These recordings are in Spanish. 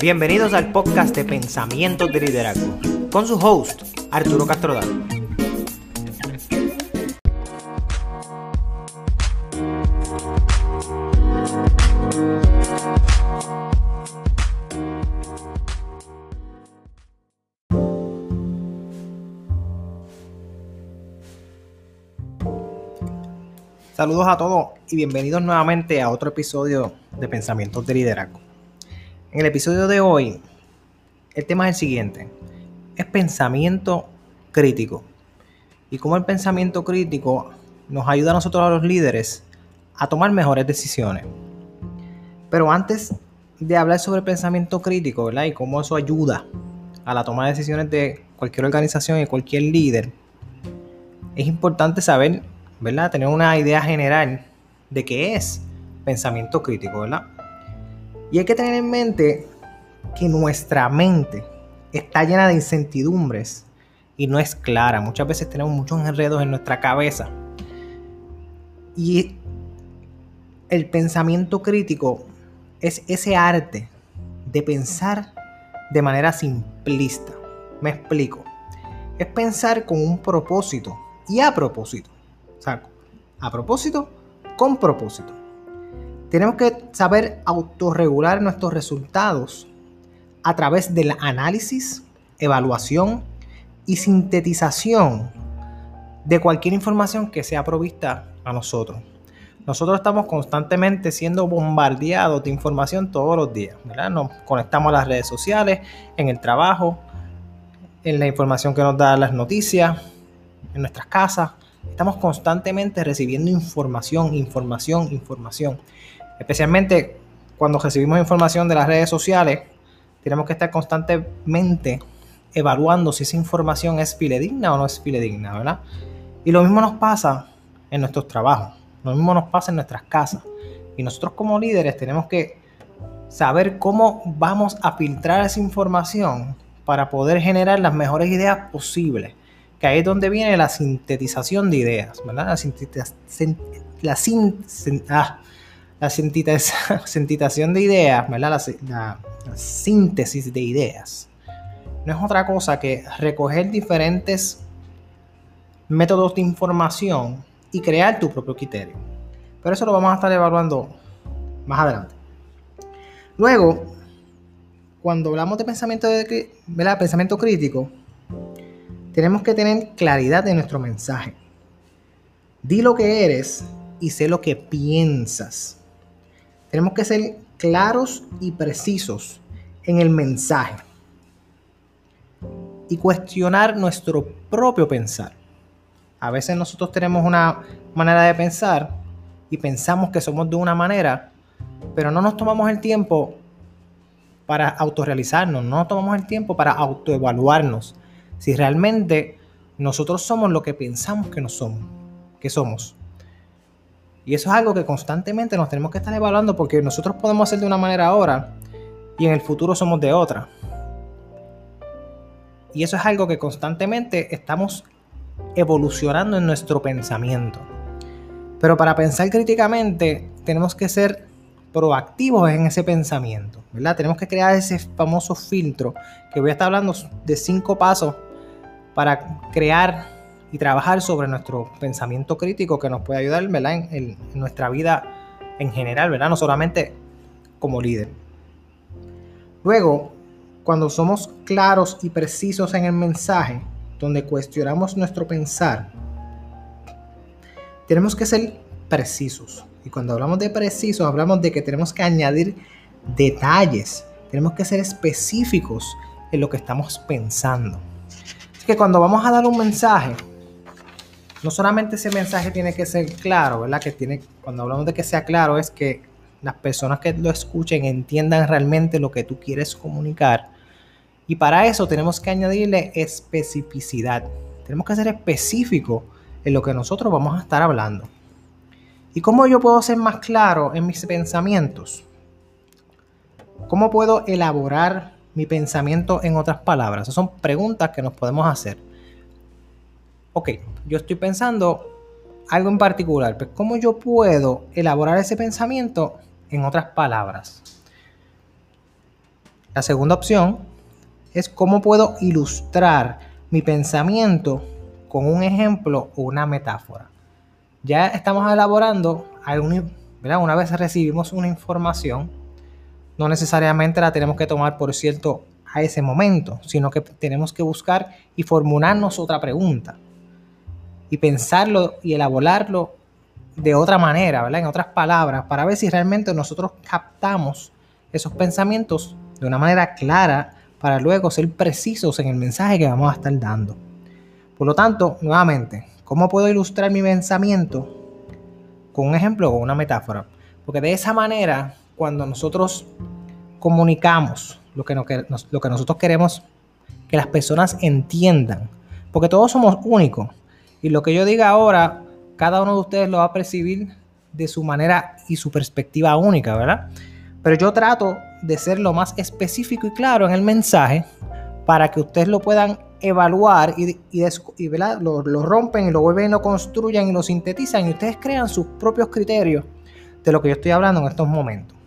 Bienvenidos al podcast de Pensamientos de Liderazgo con su host, Arturo Castrodal. Saludos a todos y bienvenidos nuevamente a otro episodio de Pensamientos de Liderazgo. En el episodio de hoy, el tema es el siguiente. Es pensamiento crítico. Y cómo el pensamiento crítico nos ayuda a nosotros, a los líderes, a tomar mejores decisiones. Pero antes de hablar sobre pensamiento crítico, ¿verdad? Y cómo eso ayuda a la toma de decisiones de cualquier organización y cualquier líder, es importante saber ¿verdad? Tener una idea general de qué es pensamiento crítico, ¿verdad? Y hay que tener en mente que nuestra mente está llena de incertidumbres y no es clara. Muchas veces tenemos muchos enredos en nuestra cabeza. Y el pensamiento crítico es ese arte de pensar de manera simplista. Me explico. Es pensar con un propósito y a propósito. O sea, a propósito, con propósito. Tenemos que saber autorregular nuestros resultados a través del análisis, evaluación y sintetización de cualquier información que sea provista a nosotros. Nosotros estamos constantemente siendo bombardeados de información todos los días. Nos conectamos a las redes sociales, en el trabajo, en la información que nos dan las noticias, en nuestras casas, Estamos constantemente recibiendo información, información, información. Especialmente cuando recibimos información de las redes sociales, tenemos que estar constantemente evaluando si esa información es filedigna o no es filedigna, ¿verdad? Y lo mismo nos pasa en nuestros trabajos, lo mismo nos pasa en nuestras casas. Y nosotros como líderes tenemos que saber cómo vamos a filtrar esa información para poder generar las mejores ideas posibles que ahí es donde viene la sintetización de ideas, ¿verdad? La, la, ah, la sintetización de ideas, ¿verdad? La, síntesis de ideas. No es otra cosa que recoger diferentes métodos de información y crear tu propio criterio. Pero eso lo vamos a estar evaluando más adelante. Luego, cuando hablamos de pensamiento, de, ¿verdad? pensamiento crítico, tenemos que tener claridad de nuestro mensaje. Di lo que eres y sé lo que piensas. Tenemos que ser claros y precisos en el mensaje. Y cuestionar nuestro propio pensar. A veces nosotros tenemos una manera de pensar y pensamos que somos de una manera, pero no nos tomamos el tiempo para autorrealizarnos, no nos tomamos el tiempo para autoevaluarnos si realmente nosotros somos lo que pensamos que somos, que somos. Y eso es algo que constantemente nos tenemos que estar evaluando porque nosotros podemos hacer de una manera ahora y en el futuro somos de otra. Y eso es algo que constantemente estamos evolucionando en nuestro pensamiento. Pero para pensar críticamente tenemos que ser proactivos en ese pensamiento, ¿verdad? Tenemos que crear ese famoso filtro que voy a estar hablando de cinco pasos para crear y trabajar sobre nuestro pensamiento crítico que nos puede ayudar En, nuestra vida en general, ¿verdad? no solamente como líder. Luego, cuando somos claros y precisos en el mensaje, donde cuestionamos nuestro pensar, tenemos que ser precisos. Y cuando hablamos de precisos, hablamos de que tenemos que añadir detalles, tenemos que ser específicos en lo que estamos pensando que cuando vamos a dar un mensaje, no solamente ese mensaje tiene que ser claro, ¿verdad? Que tiene, cuando hablamos de que sea claro, es que las personas que lo escuchen entiendan realmente lo que tú quieres comunicar. Y para eso tenemos que añadirle especificidad. Tenemos que ser específico en lo que nosotros vamos a estar hablando. ¿Y cómo yo puedo ser más claro en mis pensamientos? ¿Cómo puedo elaborar mi pensamiento en otras palabras? Esas son preguntas que nos podemos hacer. Ok, yo estoy pensando algo en particular, pero ¿cómo yo puedo elaborar ese pensamiento en otras palabras? La segunda opción es cómo puedo ilustrar mi pensamiento con un ejemplo o una metáfora. Ya estamos elaborando, una vez recibimos una información, no necesariamente la tenemos que tomar por cierto a ese momento, sino que tenemos que buscar y formularnos otra pregunta y pensarlo y elaborarlo de otra manera, ¿verdad? En otras palabras, para ver si realmente nosotros captamos esos pensamientos de una manera clara para luego ser precisos en el mensaje que vamos a estar dando. Por lo tanto, nuevamente, ¿cómo puedo ilustrar mi pensamiento? Con un ejemplo o una metáfora. Porque de esa manera, cuando nosotros comunicamos lo que, nosotros queremos que las personas entiendan, porque todos somos únicos, y lo que yo diga ahora, cada uno de ustedes lo va a percibir de su manera y su perspectiva única, ¿verdad? Pero yo trato de ser lo más específico y claro en el mensaje para que ustedes lo puedan evaluar y, y, Lo, lo, rompen y lo vuelven, lo construyan y lo sintetizan y ustedes crean sus propios criterios de lo que yo estoy hablando en estos momentos.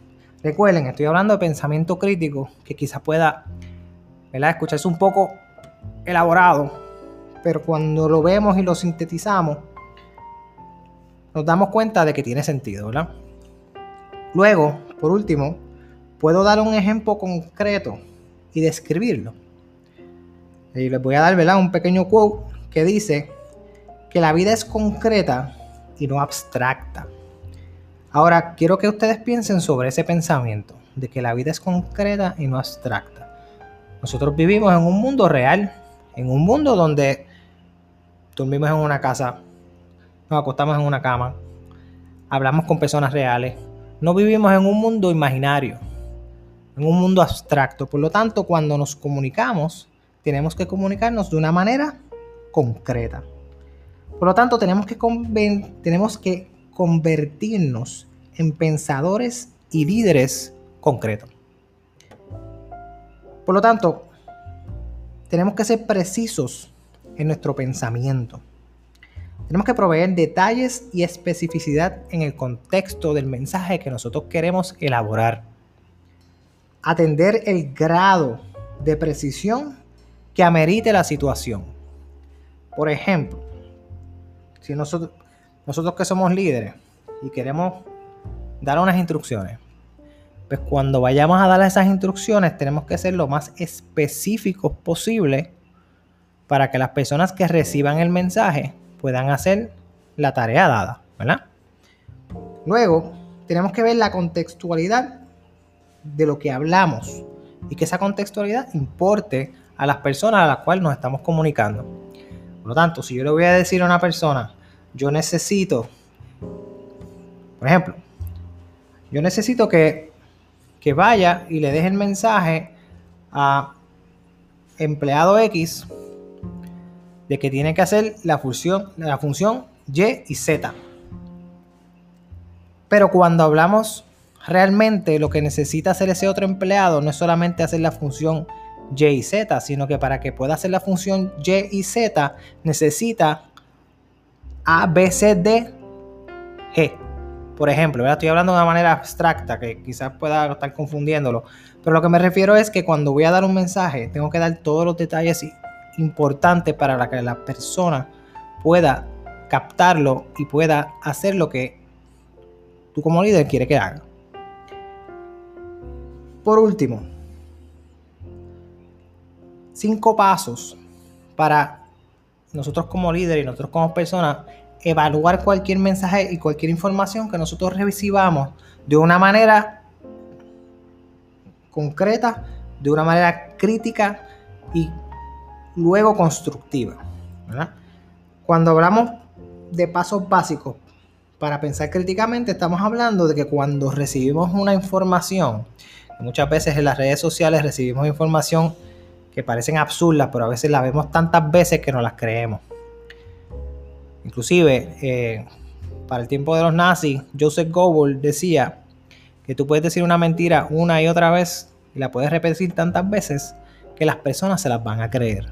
Recuerden, estoy hablando de pensamiento crítico que quizás pueda ¿verdad? escucharse un poco elaborado, pero cuando lo vemos y lo sintetizamos, nos damos cuenta de que tiene sentido, ¿verdad? Luego, por último, puedo dar un ejemplo concreto y describirlo. Y les voy a dar ¿verdad? un pequeño quote que dice que la vida es concreta y no abstracta. Ahora, quiero que ustedes piensen sobre ese pensamiento, de que la vida es concreta y no abstracta. Nosotros vivimos en un mundo real, en un mundo donde dormimos en una casa, nos acostamos en una cama, hablamos con personas reales, no vivimos en un mundo imaginario, en un mundo abstracto. Por lo tanto, cuando nos comunicamos, tenemos que comunicarnos de una manera concreta. Por lo tanto, tenemos que, tenemos que convertirnos en pensadores y líderes concretos. Por lo tanto, tenemos que ser precisos en nuestro pensamiento. Tenemos que proveer detalles y especificidad en el contexto del mensaje que nosotros queremos elaborar atender el grado de precisión que amerite la situación. Por ejemplo, si nosotros, nosotros que somos líderes y queremos dar unas instrucciones, pues cuando vayamos a dar esas instrucciones tenemos que ser lo más específicos posible para que las personas que reciban el mensaje puedan hacer la tarea dada, ¿verdad? Luego, tenemos que ver la contextualidad de lo que hablamos y que esa contextualidad importe a las personas a las cuales nos estamos comunicando. Por lo tanto, si yo le voy a decir a una persona, yo necesito, por ejemplo, yo necesito que, que vaya y le deje el mensaje a empleado X de que tiene que hacer la función, la función Y y Z. Pero cuando hablamos realmente lo que necesita hacer ese otro empleado no es solamente hacer la función Y y Z, sino que para que pueda hacer la función Y y Z necesita A, B, C, D, G. Por ejemplo, estoy hablando de una manera abstracta que quizás pueda estar confundiéndolo, pero lo que me refiero es que cuando voy a dar un mensaje tengo que dar todos los detalles importantes para que la persona pueda captarlo y pueda hacer lo que tú como líder quieres que haga. Por último, cinco pasos para nosotros como líder y nosotros como personas evaluar cualquier mensaje y cualquier información que nosotros recibamos de una manera concreta, de una manera crítica y luego constructiva. Cuando hablamos de pasos básicos para pensar críticamente, estamos hablando de que cuando recibimos una información, Muchas veces en las redes sociales recibimos información que parecen absurdas, pero a veces la vemos tantas veces que no las creemos. Inclusive, eh, para el tiempo de los nazis, Joseph Goebbels decía que tú puedes decir una mentira una y otra vez y la puedes repetir tantas veces que las personas se las van a creer.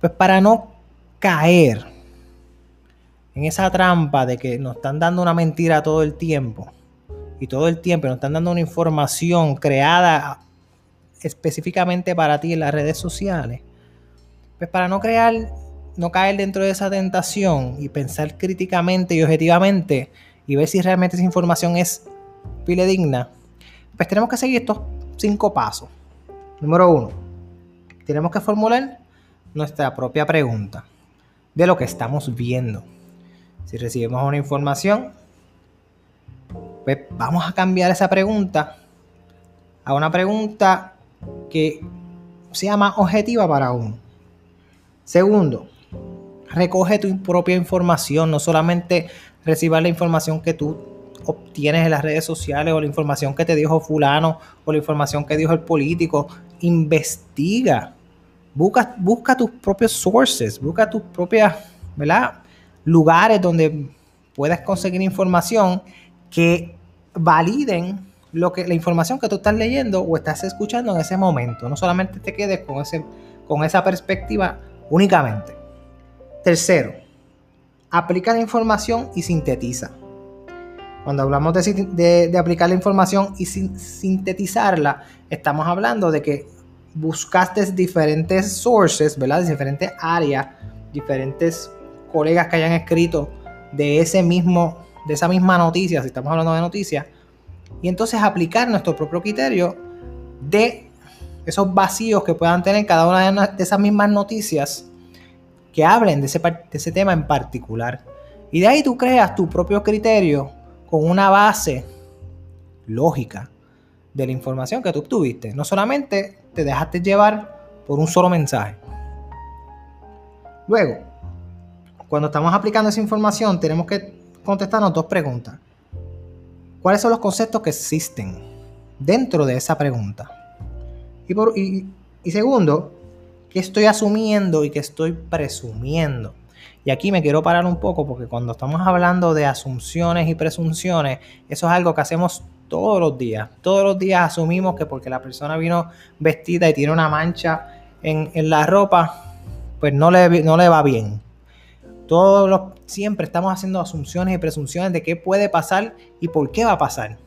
Pues para no caer en esa trampa de que nos están dando una mentira todo el tiempo, y todo el tiempo nos están dando una información creada específicamente para ti en las redes sociales, pues para no crear, no caer dentro de esa tentación y pensar críticamente y objetivamente y ver si realmente esa información es digna, pues tenemos que seguir estos cinco pasos. Número uno, tenemos que formular nuestra propia pregunta de lo que estamos viendo. Si recibimos una información, pues vamos a cambiar esa pregunta a una pregunta que sea más objetiva para uno. Segundo, recoge tu propia información, no solamente recibas la información que tú obtienes en las redes sociales o la información que te dijo fulano o la información que dijo el político. Investiga. Busca, busca tus propios sources, busca tus propios lugares donde puedas conseguir información que validen lo que, la información que tú estás leyendo o estás escuchando en ese momento. No solamente te quedes con, ese, con esa perspectiva únicamente. Tercero, aplica la información y sintetiza. Cuando hablamos de, aplicar la información y sintetizarla, estamos hablando de que buscaste diferentes sources, ¿verdad? De diferentes áreas, diferentes colegas que hayan escrito de ese mismo, de esa misma noticia, si estamos hablando de noticias, y entonces aplicar nuestro propio criterio de esos vacíos que puedan tener cada una de esas mismas noticias que hablen de ese, de ese tema en particular. Y de ahí tú creas tu propio criterio con una base lógica de la información que tú obtuviste. No solamente te dejaste llevar por un solo mensaje. Luego, cuando estamos aplicando esa información, tenemos que contestarnos dos preguntas. ¿Cuáles son los conceptos que existen dentro de esa pregunta? Y, segundo, ¿qué estoy asumiendo y qué estoy presumiendo? Y aquí me quiero parar un poco porque cuando estamos hablando de asunciones y presunciones, eso es algo que hacemos todos los días. Todos los días asumimos que porque la persona vino vestida y tiene una mancha en, en la ropa, pues no le, no le va bien. Todos los, siempre estamos haciendo asunciones y presunciones de qué puede pasar y por qué va a pasar.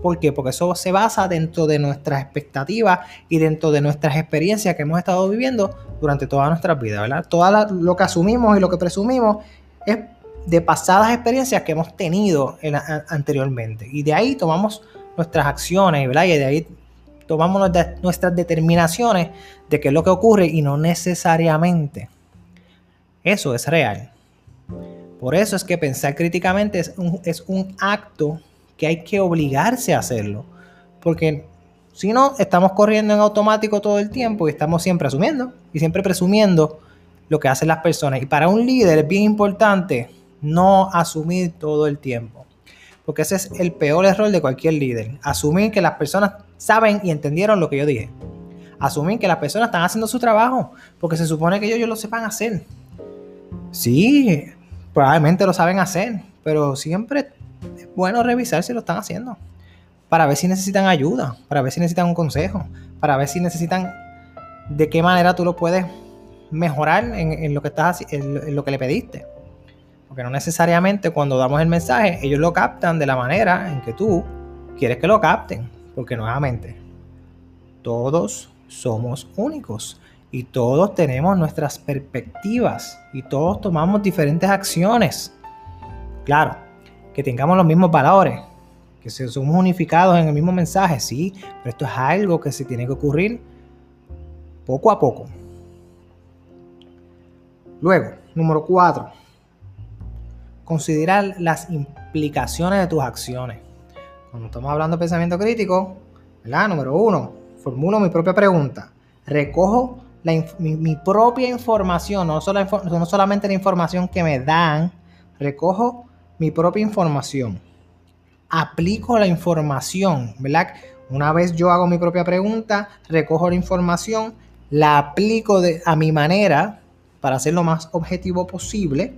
¿Por qué? Porque eso se basa dentro de nuestras expectativas y dentro de nuestras experiencias que hemos estado viviendo durante toda nuestra vida, ¿verdad? Todo lo que asumimos y lo que presumimos es de pasadas experiencias que hemos tenido anteriormente. Y de ahí tomamos nuestras acciones, ¿verdad? Y de ahí tomamos nuestras determinaciones de qué es lo que ocurre y no necesariamente eso es real. Por eso es que pensar críticamente es un, acto que hay que obligarse a hacerlo. Porque si no, estamos corriendo en automático todo el tiempo y estamos siempre asumiendo y siempre presumiendo lo que hacen las personas. Y para un líder es bien importante no asumir todo el tiempo. Porque ese es el peor error de cualquier líder. Asumir que las personas saben y entendieron lo que yo dije. Asumir que las personas están haciendo su trabajo porque se supone que ellos, lo sepan hacer. Sí, probablemente lo saben hacer, pero siempre es bueno revisar si lo están haciendo. Para ver si necesitan ayuda, para ver si necesitan un consejo, para ver si necesitan de qué manera tú lo puedes mejorar en, lo que estás en lo que le pediste. Porque no necesariamente cuando damos el mensaje, ellos lo captan de la manera en que tú quieres que lo capten. Porque nuevamente, todos somos únicos y todos tenemos nuestras perspectivas y todos tomamos diferentes acciones. Claro, que tengamos los mismos valores, que somos unificados en el mismo mensaje, sí, pero esto es algo que se tiene que ocurrir poco a poco. Luego, número cuatro, considerar las implicaciones de tus acciones. Cuando estamos hablando de pensamiento crítico, ¿verdad? Número uno, formulo mi propia pregunta. Recojo mi, propia información, no, no solamente la información que me dan, recojo mi propia información. Aplico la información, ¿verdad? Una vez yo hago mi propia pregunta, recojo la información, la aplico de, a mi manera para ser lo más objetivo posible.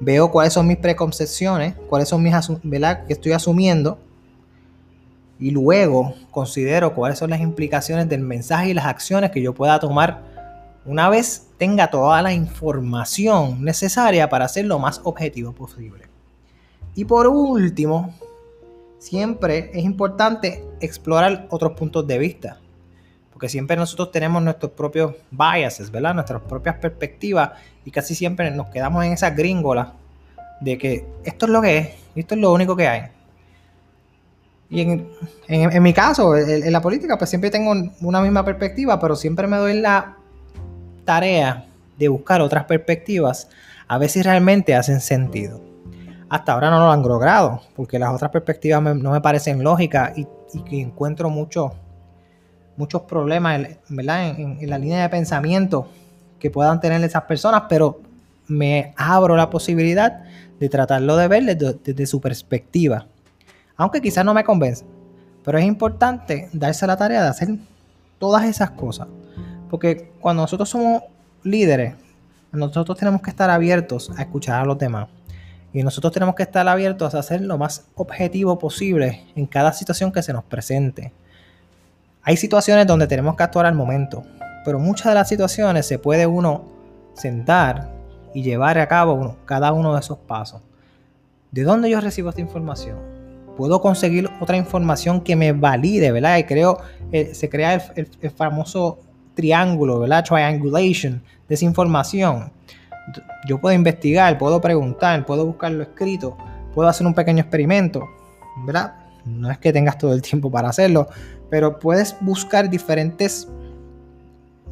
Veo cuáles son mis preconcepciones, cuáles son mis, ¿verdad? Que estoy asumiendo y luego considero cuáles son las implicaciones del mensaje y las acciones que yo pueda tomar una vez tenga toda la información necesaria para ser lo más objetivo posible. Y por último, siempre es importante explorar otros puntos de vista. porque siempre nosotros tenemos nuestros propios biases, ¿verdad? Nuestras propias perspectivas y casi siempre nos quedamos en esa gringola de que esto es lo que es, esto es lo único que hay. Y en, mi caso, en, la política, pues siempre tengo una misma perspectiva, pero siempre me doy la tarea de buscar otras perspectivas a ver si realmente hacen sentido. Hasta ahora no lo han logrado, porque las otras perspectivas no me parecen lógicas y, que encuentro muchos muchos problemas ¿verdad? En, la línea de pensamiento que puedan tener esas personas, pero me abro la posibilidad de tratarlo de ver desde, su perspectiva. Aunque quizás no me convence, pero es importante darse la tarea de hacer todas esas cosas. Porque cuando nosotros somos líderes, nosotros tenemos que estar abiertos a escuchar a los demás. Y nosotros tenemos que estar abiertos a hacer lo más objetivo posible en cada situación que se nos presente. Hay situaciones donde tenemos que actuar al momento, pero muchas de las situaciones se puede uno sentar y llevar a cabo cada uno de esos pasos. ¿De dónde yo recibo esta información? Puedo conseguir otra información que me valide, ¿verdad? Y creo, eh, se crea el, famoso triángulo, ¿verdad? Triangulation de esa información. Yo puedo investigar, puedo preguntar, puedo buscarlo escrito, puedo hacer un pequeño experimento, ¿verdad? No es que tengas todo el tiempo para hacerlo, pero puedes buscar diferentes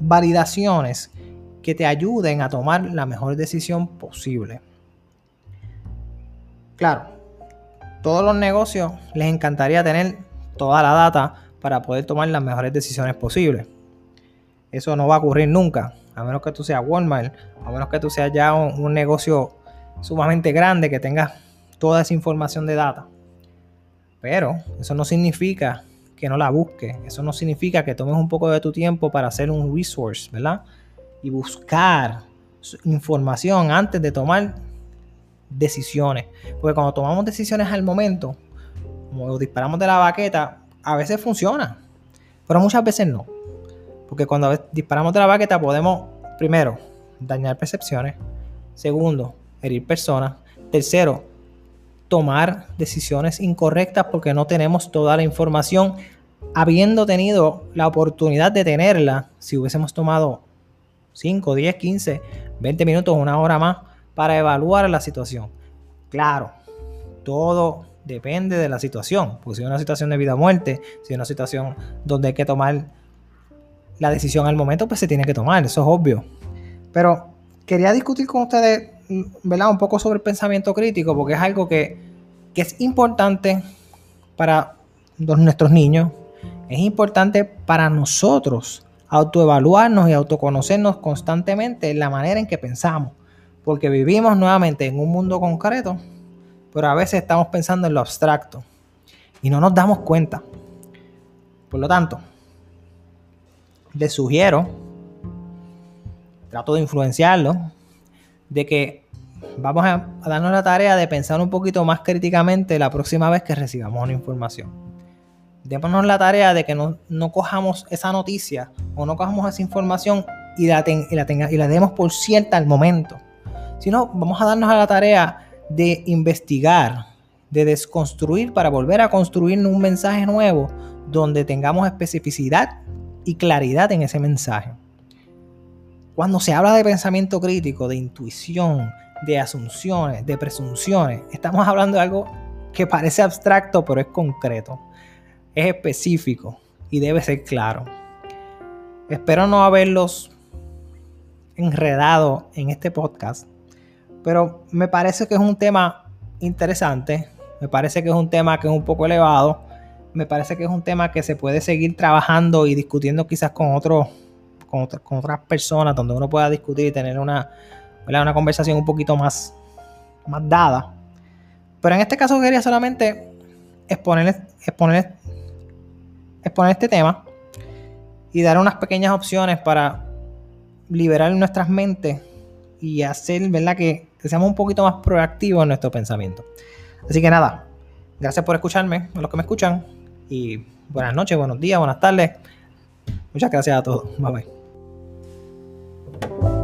validaciones que te ayuden a tomar la mejor decisión posible. Claro, todos los negocios les encantaría tener toda la data para poder tomar las mejores decisiones posibles. Eso no va a ocurrir nunca, a menos que tú seas Walmart, a menos que tú seas ya un, negocio sumamente grande que tenga toda esa información de data. Pero eso no significa que no la busques. Eso no significa que tomes un poco de tu tiempo para hacer un resource, ¿verdad? Y buscar información antes de tomar decisiones. Porque cuando tomamos decisiones al momento, como disparamos de la baqueta, a veces funciona, pero muchas veces no. Porque cuando disparamos de la baqueta podemos, primero, dañar percepciones. Segundo, herir personas. Tercero, tomar decisiones incorrectas porque no tenemos toda la información, habiendo tenido la oportunidad de tenerla si hubiésemos tomado 5, 10, 15, 20 minutos, una hora más para evaluar la situación. Claro, todo depende de la situación, si es una situación de vida o muerte, si es una situación donde hay que tomar la decisión al momento, pues se tiene que tomar, eso es obvio. Pero quería discutir con ustedes ¿verdad? un poco sobre el pensamiento crítico, porque es algo que, es importante para nuestros niños, es importante para nosotros autoevaluarnos y autoconocernos constantemente en la manera en que pensamos, porque vivimos nuevamente en un mundo concreto, pero a veces estamos pensando en lo abstracto y no nos damos cuenta. Por lo tanto, les sugiero, trato de influenciarlo, de que vamos a, darnos la tarea de pensar un poquito más críticamente la próxima vez que recibamos una información. Démonos la tarea de que no, cojamos esa noticia o no cojamos esa información y la, la y la demos por cierta al momento. Sino vamos a darnos a la tarea de investigar, de desconstruir para volver a construir un mensaje nuevo donde tengamos especificidad y claridad en ese mensaje. Cuando se habla de pensamiento crítico, de intuición, de asunciones, de presunciones, estamos hablando de algo que parece abstracto, pero es concreto, es específico y debe ser claro. Espero no haberlos enredado en este podcast, pero me parece que es un tema interesante, me parece que es un tema que es un poco elevado, me parece que es un tema que se puede seguir trabajando y discutiendo quizás con otros con, otras personas, donde uno pueda discutir y tener una, una conversación un poquito más, más dada. Pero en este caso quería solamente exponer, exponer, exponer este tema y dar unas pequeñas opciones para liberar nuestras mentes y hacer ¿verdad? Que, que seamos un poquito más proactivos en nuestro pensamiento. Así que nada, gracias por escucharme, a los que me escuchan, y buenas noches, buenos días, buenas tardes. Muchas gracias a todos. Bye bye.